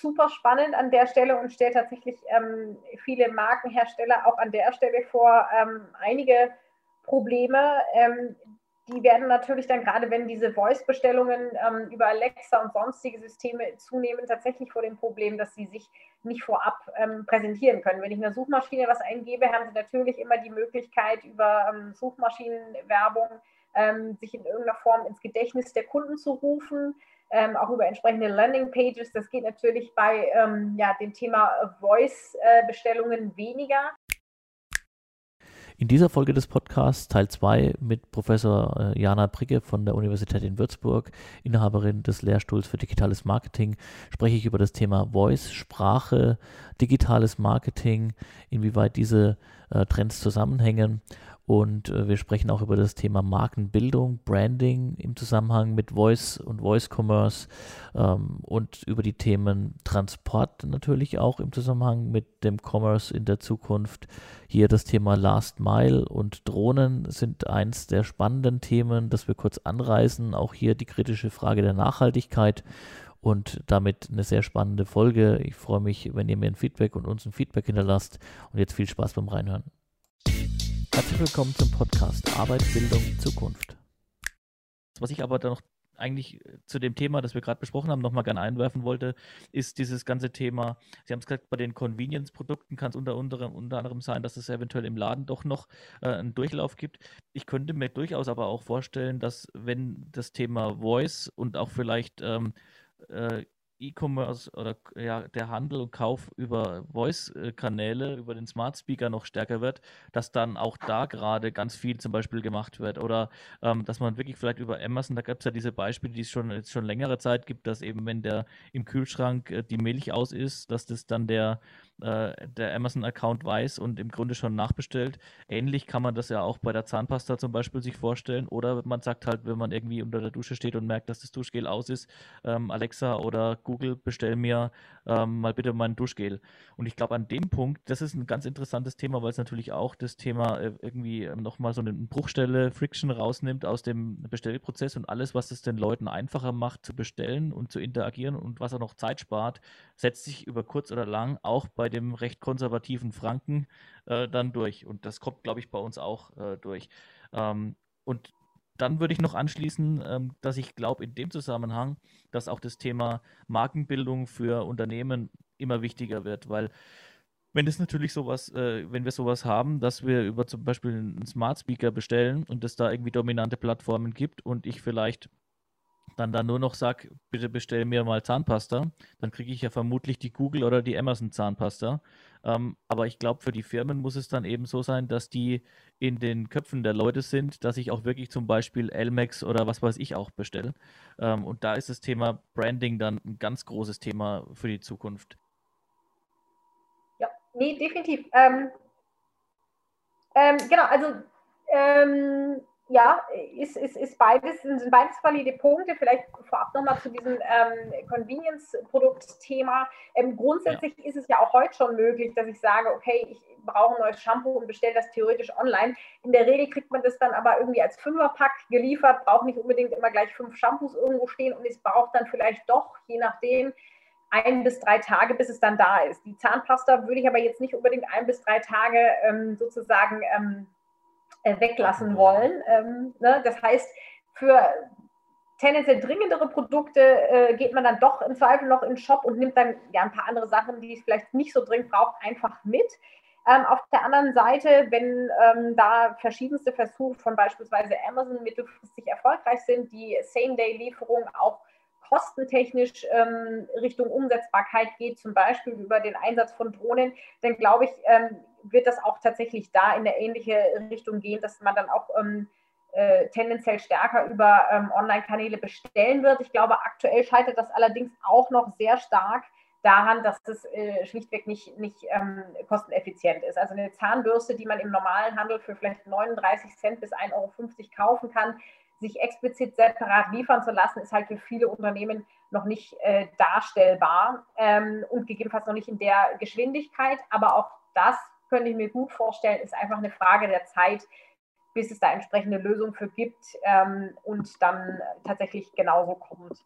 super spannend an der Stelle und stellt tatsächlich ähm, viele Markenhersteller auch an der Stelle vor ähm, einige Probleme. Ähm, die werden natürlich dann gerade, wenn diese Voice-Bestellungen ähm, über Alexa und sonstige Systeme zunehmen, tatsächlich vor dem Problem, dass sie sich nicht vorab ähm, präsentieren können. Wenn ich in der Suchmaschine was eingebe, haben sie natürlich immer die Möglichkeit, über ähm, Suchmaschinenwerbung sich in irgendeiner Form ins Gedächtnis der Kunden zu rufen. Ähm, auch über entsprechende Landing-Pages. Das geht natürlich bei ähm, ja, dem Thema Voice-Bestellungen weniger. In dieser Folge des Podcasts, Teil 2, mit Professor äh, Jana Bricke von der Universität in Würzburg, Inhaberin des Lehrstuhls für digitales Marketing, spreche ich über das Thema Voice, Sprache, digitales Marketing, inwieweit diese äh, Trends zusammenhängen und äh, wir sprechen auch über das Thema Markenbildung, Branding im Zusammenhang mit Voice und Voice Commerce ähm, und über die Themen Transport natürlich auch im Zusammenhang mit dem Commerce in der Zukunft. Hier das Thema Last Mile und Drohnen sind eins der spannenden Themen, das wir kurz anreißen. Auch hier die kritische Frage der Nachhaltigkeit und damit eine sehr spannende Folge. Ich freue mich, wenn ihr mir ein Feedback und uns ein Feedback hinterlasst und jetzt viel Spaß beim Reinhören. Herzlich willkommen zum Podcast Arbeit, Bildung, Zukunft. Was ich aber dann noch eigentlich äh, zu dem Thema, das wir gerade besprochen haben, nochmal gerne einwerfen wollte, ist dieses ganze Thema, Sie haben es gesagt, bei den Convenience-Produkten kann es unter, unter, unter anderem sein, dass es eventuell im Laden doch noch äh, einen Durchlauf gibt. Ich könnte mir durchaus aber auch vorstellen, dass wenn das Thema Voice und auch vielleicht ähm, äh, E-Commerce oder ja, der Handel und Kauf über Voice-Kanäle, über den Smart Speaker noch stärker wird, dass dann auch da gerade ganz viel zum Beispiel gemacht wird. Oder ähm, dass man wirklich vielleicht über Amazon, da gibt es ja diese Beispiele, die es schon jetzt schon längere Zeit gibt, dass eben, wenn der im Kühlschrank äh, die Milch aus ist, dass das dann der äh, der Amazon-Account weiß und im Grunde schon nachbestellt. Ähnlich kann man das ja auch bei der Zahnpasta zum Beispiel sich vorstellen. Oder man sagt halt, wenn man irgendwie unter der Dusche steht und merkt, dass das Duschgel aus ist, ähm, Alexa oder Google, bestell mir ähm, mal bitte mein Duschgel. Und ich glaube, an dem Punkt, das ist ein ganz interessantes Thema, weil es natürlich auch das Thema äh, irgendwie ähm, nochmal so eine Bruchstelle, Friction rausnimmt aus dem Bestellprozess und alles, was es den Leuten einfacher macht zu bestellen und zu interagieren und was auch noch Zeit spart, setzt sich über kurz oder lang auch bei dem recht konservativen Franken äh, dann durch. Und das kommt, glaube ich, bei uns auch äh, durch. Ähm, und dann würde ich noch anschließen, ähm, dass ich glaube in dem Zusammenhang, dass auch das Thema Markenbildung für Unternehmen immer wichtiger wird, weil wenn es natürlich sowas, äh, wenn wir sowas haben, dass wir über zum Beispiel einen Smart Speaker bestellen und es da irgendwie dominante Plattformen gibt und ich vielleicht dann da nur noch sage, bitte bestell mir mal Zahnpasta, dann kriege ich ja vermutlich die Google oder die Amazon Zahnpasta. Ähm, aber ich glaube, für die Firmen muss es dann eben so sein, dass die in den Köpfen der Leute sind, dass ich auch wirklich zum Beispiel Elmex oder was weiß ich auch bestelle. Ähm, und da ist das Thema Branding dann ein ganz großes Thema für die Zukunft. Ja, nee, definitiv. Ähm, ähm genau, also ähm, ja, ist, ist, ist beides, sind beides valide Punkte. Vielleicht vorab nochmal zu diesem ähm, Convenience-Produkt-Thema. Ähm, grundsätzlich ja. ist es ja auch heute schon möglich, dass ich sage, okay, ich brauche ein neues Shampoo und bestelle das theoretisch online. In der Regel kriegt man das dann aber irgendwie als Fünferpack geliefert, braucht nicht unbedingt immer gleich fünf Shampoos irgendwo stehen und es braucht dann vielleicht doch, je nachdem, ein bis drei Tage, bis es dann da ist. Die Zahnpasta würde ich aber jetzt nicht unbedingt ein bis drei Tage ähm, sozusagen ähm, äh, weglassen wollen. Ähm, ne? Das heißt, für tendenziell dringendere Produkte äh, geht man dann doch im Zweifel noch in den Shop und nimmt dann ja ein paar andere Sachen, die es vielleicht nicht so dringend braucht, einfach mit. Ähm, auf der anderen Seite, wenn ähm, da verschiedenste Versuche von beispielsweise Amazon mittelfristig erfolgreich sind, die Same-Day-Lieferung auch kostentechnisch ähm, Richtung Umsetzbarkeit geht, zum Beispiel über den Einsatz von Drohnen, dann glaube ich, ähm, wird das auch tatsächlich da in eine ähnliche Richtung gehen, dass man dann auch ähm, äh, tendenziell stärker über ähm, Online-Kanäle bestellen wird. Ich glaube, aktuell scheitert das allerdings auch noch sehr stark daran, dass es äh, schlichtweg nicht, nicht ähm, kosteneffizient ist. Also eine Zahnbürste, die man im normalen Handel für vielleicht 39 Cent bis 1,50 Euro kaufen kann, sich explizit separat liefern zu lassen, ist halt für viele Unternehmen noch nicht äh, darstellbar ähm, und gegebenenfalls noch nicht in der Geschwindigkeit. Aber auch das könnte ich mir gut vorstellen, ist einfach eine Frage der Zeit, bis es da entsprechende Lösungen für gibt ähm, und dann tatsächlich genauso kommt.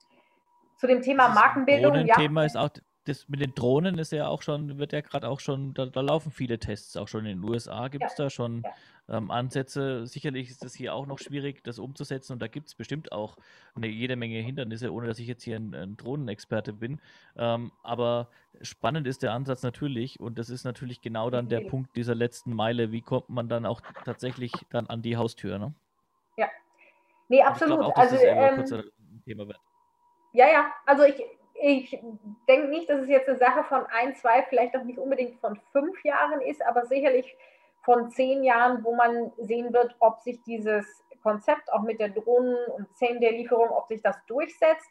Zu dem Thema Markenbildung. Ja. Thema ist auch das mit den Drohnen ist ja auch schon, wird ja gerade auch schon, da, da, laufen viele Tests auch schon in den USA. Gibt es ja. da schon ja. Ähm, Ansätze? Sicherlich ist es hier auch noch schwierig, das umzusetzen und da gibt es bestimmt auch eine jede Menge Hindernisse, ohne dass ich jetzt hier ein, ein Drohnenexperte bin. Ähm, aber spannend ist der Ansatz natürlich und das ist natürlich genau dann der Punkt dieser letzten Meile. Wie kommt man dann auch tatsächlich dann an die Haustür? Ne? Ja, nee, absolut. Auch, also, ähm, Thema wird. Ja, ja, also ich, ich denke nicht, dass es jetzt eine Sache von ein, zwei, vielleicht auch nicht unbedingt von fünf Jahren ist, aber sicherlich von zehn Jahren, wo man sehen wird, ob sich dieses Konzept auch mit der Drohnen- und Zehn der Lieferung, ob sich das durchsetzt.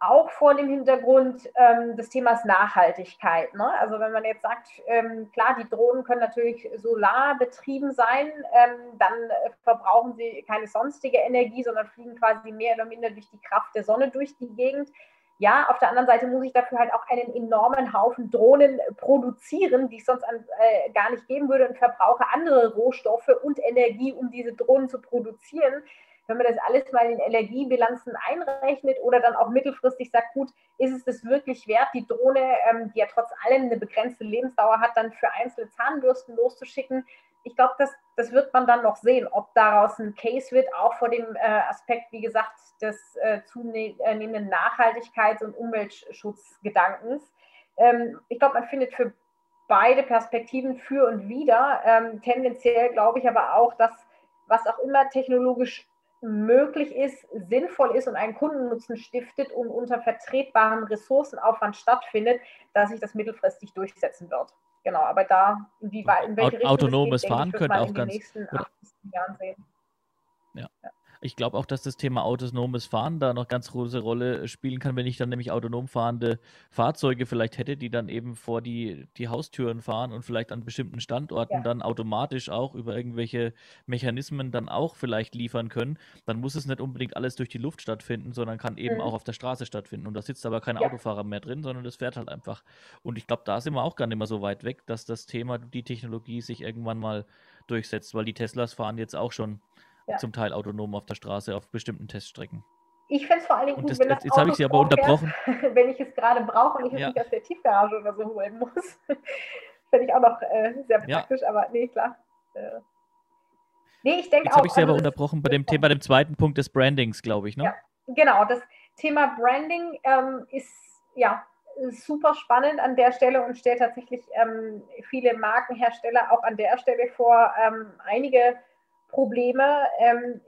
Auch vor dem Hintergrund ähm, des Themas Nachhaltigkeit. Ne? Also wenn man jetzt sagt, ähm, klar, die Drohnen können natürlich solarbetrieben sein, ähm, dann äh, verbrauchen sie keine sonstige Energie, sondern fliegen quasi mehr oder minder durch die Kraft der Sonne durch die Gegend. Ja, auf der anderen Seite muss ich dafür halt auch einen enormen Haufen Drohnen produzieren, die es sonst an, äh, gar nicht geben würde und verbrauche andere Rohstoffe und Energie, um diese Drohnen zu produzieren. Wenn man das alles mal in Energiebilanzen einrechnet oder dann auch mittelfristig sagt, gut, ist es das wirklich wert, die Drohne, ähm, die ja trotz allem eine begrenzte Lebensdauer hat, dann für einzelne Zahnbürsten loszuschicken, ich glaube, das, das wird man dann noch sehen, ob daraus ein Case wird, auch vor dem äh, Aspekt, wie gesagt, des äh, zunehmenden Nachhaltigkeits- und Umweltschutzgedankens. Ähm, ich glaube, man findet für beide Perspektiven für und wider. Ähm, tendenziell glaube ich aber auch, dass was auch immer technologisch möglich ist, sinnvoll ist und einen Kundennutzen stiftet und unter vertretbarem Ressourcenaufwand stattfindet, dass sich das mittelfristig durchsetzen wird. Genau, aber da, inwieweit, in welche Richtung Autonomes Fahren könnte auch ganz. Jahren sehen. Ja. ja. Ich glaube auch, dass das Thema autonomes Fahren da noch ganz große Rolle spielen kann, wenn ich dann nämlich autonom fahrende Fahrzeuge vielleicht hätte, die dann eben vor die, die Haustüren fahren und vielleicht an bestimmten Standorten ja. dann automatisch auch über irgendwelche Mechanismen dann auch vielleicht liefern können. Dann muss es nicht unbedingt alles durch die Luft stattfinden, sondern kann eben mhm. auch auf der Straße stattfinden. Und da sitzt aber kein ja. Autofahrer mehr drin, sondern das fährt halt einfach. Und ich glaube, da sind wir auch gar nicht mehr so weit weg, dass das Thema, die Technologie sich irgendwann mal durchsetzt, weil die Teslas fahren jetzt auch schon ja. zum Teil autonom auf der Straße auf bestimmten Teststrecken. Ich finde es vor allen Dingen gut, das, wenn das Jetzt habe ich Sie aber unterbrochen. wenn ich es gerade brauche und ich es ja. nicht aus der Tiefgarage oder so holen muss. finde ich auch noch äh, sehr praktisch, ja. aber nee, klar. Äh. Nee, ich denke auch. Jetzt habe ich Sie also aber unterbrochen bei dem, Thema, dem zweiten Punkt des Brandings, glaube ich, ne? Ja, genau. Das Thema Branding ähm, ist ja super spannend an der Stelle und stellt tatsächlich ähm, viele Markenhersteller auch an der Stelle vor, ähm, einige Probleme. Ähm,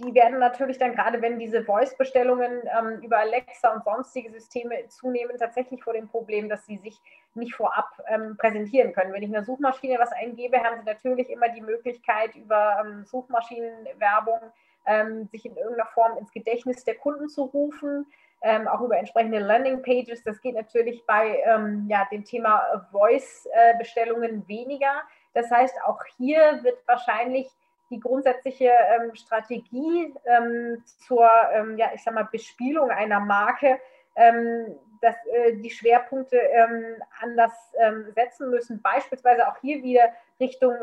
die werden natürlich dann gerade, wenn diese Voice-Bestellungen ähm, über Alexa und sonstige Systeme zunehmen, tatsächlich vor dem Problem, dass sie sich nicht vorab ähm, präsentieren können. Wenn ich in der Suchmaschine was eingebe, haben sie natürlich immer die Möglichkeit, über ähm, Suchmaschinenwerbung ähm, sich in irgendeiner Form ins Gedächtnis der Kunden zu rufen. Ähm, auch über entsprechende Landing-Pages. Das geht natürlich bei ähm, ja, dem Thema Voice-Bestellungen äh, weniger. Das heißt, auch hier wird wahrscheinlich die grundsätzliche ähm, Strategie ähm, zur, ähm, ja, ich sag mal, Bespielung einer Marke, ähm, dass äh, die Schwerpunkte ähm, anders ähm, setzen müssen. Beispielsweise auch hier wieder Richtung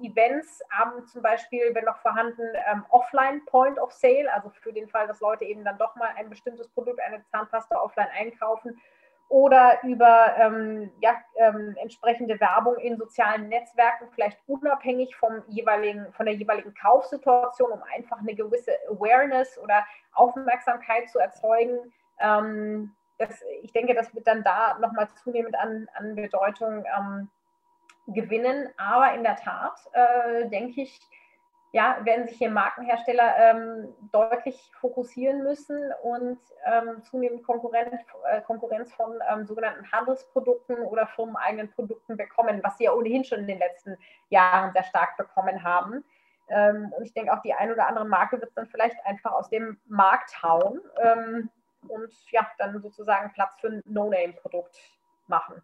Events, haben zum Beispiel, wenn noch vorhanden, Offline Point of Sale, also für den Fall, dass Leute eben dann doch mal ein bestimmtes Produkt, eine Zahnpasta offline einkaufen oder über ähm, ja, ähm, entsprechende Werbung in sozialen Netzwerken, vielleicht unabhängig vom jeweiligen, von der jeweiligen Kaufsituation, um einfach eine gewisse Awareness oder Aufmerksamkeit zu erzeugen. Ähm, das, ich denke, das wird dann da nochmal zunehmend an, an Bedeutung ähm, gewinnen. Aber in der Tat äh, denke ich, ja, werden sich hier Markenhersteller ähm, deutlich fokussieren müssen und ähm, zunehmend Konkurrenz, äh, Konkurrenz von ähm, sogenannten Handelsprodukten oder firmeneigenen Produkten bekommen, was sie ja ohnehin schon in den letzten Jahren sehr stark bekommen haben. Ähm, und ich denke, auch die ein oder andere Marke wird dann vielleicht einfach aus dem Markt hauen ähm, und ja, dann sozusagen Platz für ein No-Name-Produkt machen.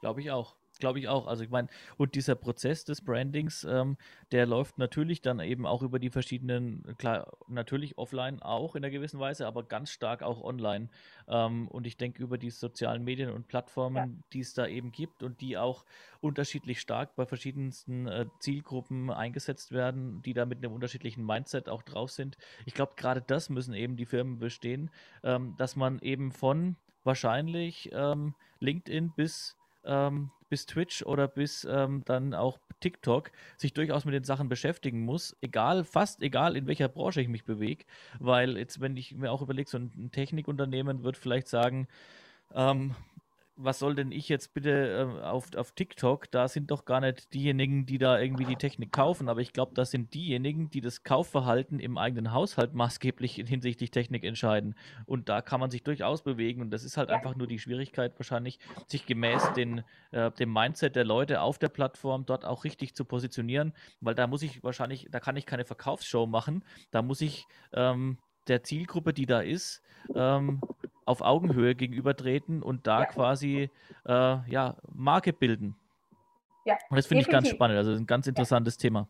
Glaube ich auch. Glaube ich auch. Also ich meine, und dieser Prozess des Brandings, ähm, der läuft natürlich dann eben auch über die verschiedenen, klar, natürlich offline auch in einer gewissen Weise, aber ganz stark auch online. Ähm, und ich denke über die sozialen Medien und Plattformen, ja. die es da eben gibt und die auch unterschiedlich stark bei verschiedensten äh, Zielgruppen eingesetzt werden, die da mit einem unterschiedlichen Mindset auch drauf sind. Ich glaube, gerade das müssen eben die Firmen bestehen, ähm, dass man eben von wahrscheinlich ähm, LinkedIn bis, ähm, bis Twitch oder bis ähm, dann auch TikTok sich durchaus mit den Sachen beschäftigen muss, egal, fast egal, in welcher Branche ich mich bewege. Weil jetzt, wenn ich mir auch überlege, so ein Technikunternehmen wird vielleicht sagen, ähm, was soll denn ich jetzt bitte äh, auf, auf TikTok? Da sind doch gar nicht diejenigen, die da irgendwie die Technik kaufen, aber ich glaube, das sind diejenigen, die das Kaufverhalten im eigenen Haushalt maßgeblich hinsichtlich Technik entscheiden. Und da kann man sich durchaus bewegen und das ist halt einfach nur die Schwierigkeit wahrscheinlich, sich gemäß den, äh, dem Mindset der Leute auf der Plattform dort auch richtig zu positionieren, weil da muss ich wahrscheinlich, da kann ich keine Verkaufsshow machen, da muss ich ähm, der Zielgruppe, die da ist, ähm, auf Augenhöhe gegenübertreten und da ja. quasi äh, ja, Marke bilden. Ja, und das finde ich ganz spannend. Also ein ganz interessantes ja. Thema.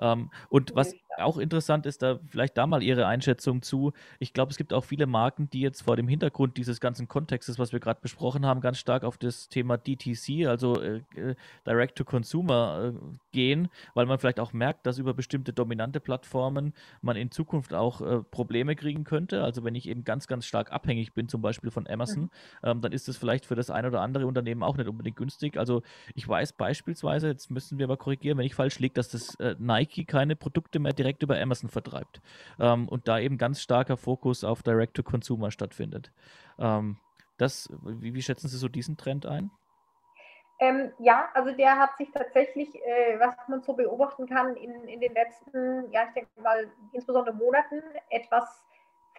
Ähm, und was auch interessant ist, da vielleicht da mal Ihre Einschätzung zu. Ich glaube, es gibt auch viele Marken, die jetzt vor dem Hintergrund dieses ganzen Kontextes, was wir gerade besprochen haben, ganz stark auf das Thema DTC, also äh, äh, Direct to Consumer, äh, gehen, weil man vielleicht auch merkt, dass über bestimmte dominante Plattformen man in Zukunft auch äh, Probleme kriegen könnte. Also wenn ich eben ganz, ganz stark abhängig bin, zum Beispiel von Amazon, mhm. ähm, dann ist das vielleicht für das ein oder andere Unternehmen auch nicht unbedingt günstig. Also ich weiß beispielsweise, jetzt müssen wir aber korrigieren, wenn ich falsch liege, dass das äh, Nike keine Produkte mehr direkt über Amazon vertreibt. Ähm, und da eben ganz starker Fokus auf Direct-to-Consumer stattfindet. Ähm, das, wie, wie schätzen Sie so diesen Trend ein? Ähm, ja, also der hat sich tatsächlich, äh, was man so beobachten kann, in, in den letzten, ja, ich denke mal, insbesondere Monaten etwas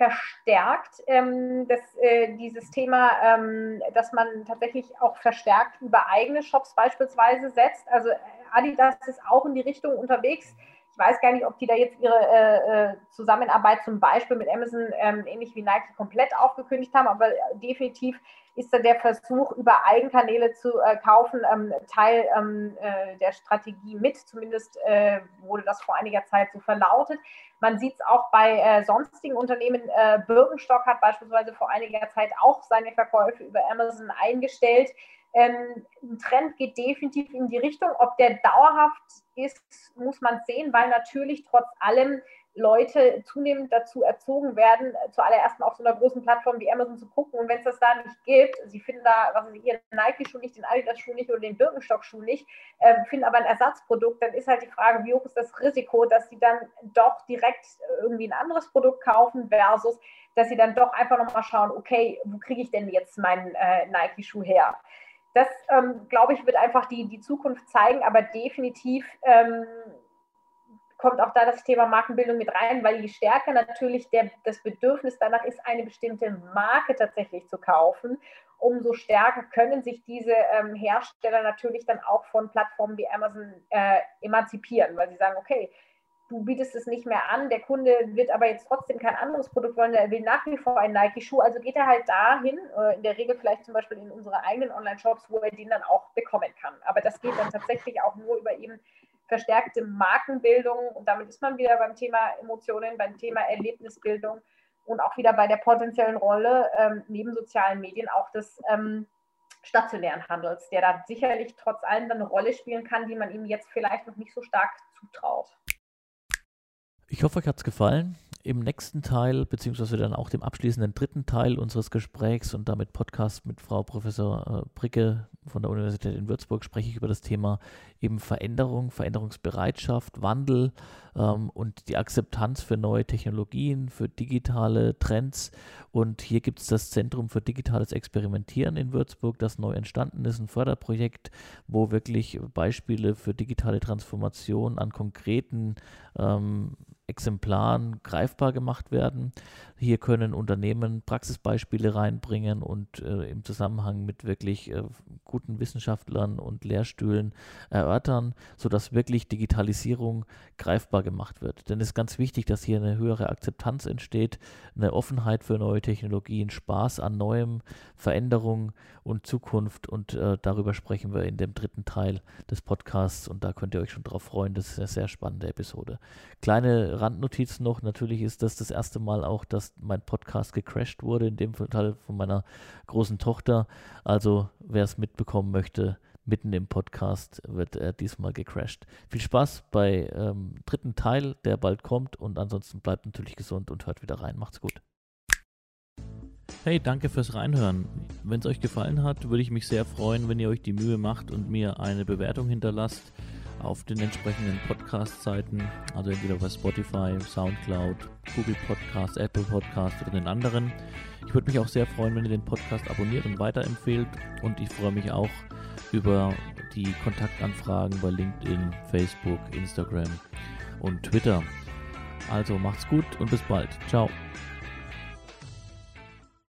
verstärkt. Ähm, das, äh, dieses Thema, ähm, dass man tatsächlich auch verstärkt über eigene Shops beispielsweise setzt. Also Adidas ist auch in die Richtung unterwegs. Ich weiß gar nicht, ob die da jetzt ihre äh, äh Zusammenarbeit zum Beispiel mit Amazon ähm, ähnlich wie Nike komplett aufgekündigt haben, aber definitiv ist da der Versuch, über Eigenkanäle zu äh, kaufen, ähm, Teil ähm, äh, der Strategie mit. Zumindest äh, wurde das vor einiger Zeit so verlautet. Man sieht es auch bei äh, sonstigen Unternehmen. Äh, Birkenstock hat beispielsweise vor einiger Zeit auch seine Verkäufe über Amazon eingestellt. Ähm, ein Trend geht definitiv in die Richtung. Ob der dauerhaft ist, muss man sehen, weil natürlich trotz allem Leute zunehmend dazu erzogen werden, zuallererst mal auf so einer großen Plattform wie Amazon zu gucken. Und wenn es das da nicht gibt, sie finden da, was weiß ihren Nike-Schuh nicht, den Adidas-Schuh nicht oder den Birkenstock-Schuh nicht, äh, finden aber ein Ersatzprodukt, dann ist halt die Frage, wie hoch ist das Risiko, dass sie dann doch direkt irgendwie ein anderes Produkt kaufen versus, dass sie dann doch einfach nochmal schauen, okay, wo kriege ich denn jetzt meinen äh, Nike-Schuh her? Das, ähm, glaube ich, wird einfach die, die Zukunft zeigen, aber definitiv ähm, kommt auch da das Thema Markenbildung mit rein, weil je stärker natürlich der, das Bedürfnis danach ist, eine bestimmte Marke tatsächlich zu kaufen, umso stärker können sich diese ähm, Hersteller natürlich dann auch von Plattformen wie Amazon äh, emanzipieren, weil sie sagen, okay, du bietest es nicht mehr an, der Kunde wird aber jetzt trotzdem kein anderes Produkt wollen, der will nach wie vor einen Nike-Schuh, also geht er halt dahin, äh, in der Regel vielleicht zum Beispiel in unsere eigenen Online-Shops, wo er den dann auch bekommen kann. Aber das geht dann tatsächlich auch nur über eben verstärkte Markenbildung und damit ist man wieder beim Thema Emotionen, beim Thema Erlebnisbildung und auch wieder bei der potenziellen Rolle ähm, neben sozialen Medien auch des ähm, stationären Handels, der da sicherlich trotz allem dann eine Rolle spielen kann, die man ihm jetzt vielleicht noch nicht so stark zutraut. Ich hoffe, euch hat es gefallen im nächsten Teil, beziehungsweise dann auch dem abschließenden dritten Teil unseres Gesprächs und damit Podcast mit Frau Professor äh, Bricke von der Universität in Würzburg, spreche ich über das Thema eben Veränderung, Veränderungsbereitschaft, Wandel und die Akzeptanz für neue Technologien, für digitale Trends. Und hier gibt es das Zentrum für digitales Experimentieren in Würzburg, das neu entstanden ist, ein Förderprojekt, wo wirklich Beispiele für digitale Transformation an konkreten ähm, Exemplaren greifbar gemacht werden. Hier können Unternehmen Praxisbeispiele reinbringen und äh, im Zusammenhang mit wirklich äh, guten Wissenschaftlern und Lehrstühlen erörtern, sodass wirklich Digitalisierung greifbar gemacht wird. Denn es ist ganz wichtig, dass hier eine höhere Akzeptanz entsteht, eine Offenheit für neue Technologien, Spaß an Neuem, Veränderung und Zukunft. Und äh, darüber sprechen wir in dem dritten Teil des Podcasts und da könnt ihr euch schon drauf freuen. Das ist eine sehr spannende Episode. Kleine Randnotiz noch, natürlich ist das das erste Mal auch, dass mein Podcast gecrashed wurde, in dem Fall von meiner großen Tochter. Also wer es mitbekommen möchte, mitten im Podcast wird er diesmal gecrashed. Viel Spaß bei ähm, dritten Teil, der bald kommt und ansonsten bleibt natürlich gesund und hört wieder rein. Macht's gut. Hey, danke fürs Reinhören. Wenn es euch gefallen hat, würde ich mich sehr freuen, wenn ihr euch die Mühe macht und mir eine Bewertung hinterlasst auf den entsprechenden Podcast-Seiten, also entweder bei Spotify, Soundcloud, Google Podcast, Apple Podcast oder den anderen. Ich würde mich auch sehr freuen, wenn ihr den Podcast abonniert und weiterempfehlt und ich freue mich auch über die Kontaktanfragen bei LinkedIn, Facebook, Instagram und Twitter. Also macht's gut und bis bald. Ciao.